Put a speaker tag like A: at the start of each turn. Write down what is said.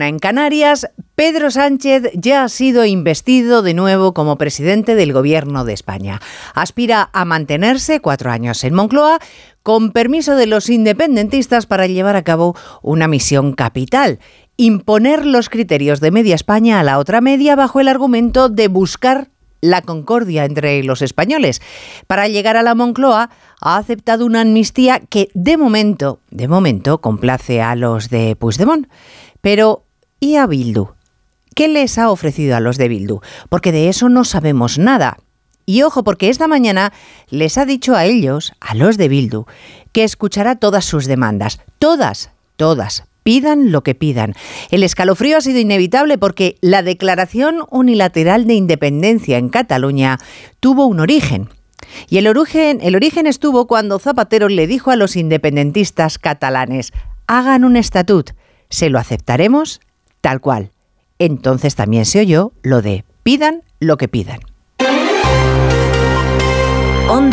A: En Canarias, Pedro Sánchez ya ha sido investido de nuevo como presidente del Gobierno de España. Aspira a mantenerse cuatro años en Moncloa con permiso de los independentistas para llevar a cabo una misión capital, imponer los criterios de media España a la otra media bajo el argumento de buscar la concordia entre los españoles. Para llegar a la Moncloa ha aceptado una amnistía que de momento, de momento complace a los de Puigdemont. Pero ¿Y a Bildu? ¿Qué les ha ofrecido a los de Bildu? Porque de eso no sabemos nada. Y ojo, porque esta mañana les ha dicho a ellos, a los de Bildu, que escuchará todas sus demandas. Todas, todas. Pidan lo que pidan. El escalofrío ha sido inevitable porque la declaración unilateral de independencia en Cataluña tuvo un origen. Y el origen, el origen estuvo cuando Zapatero le dijo a los independentistas catalanes, hagan un estatut, se lo aceptaremos tal cual. Entonces también se oyó lo de pidan lo que pidan.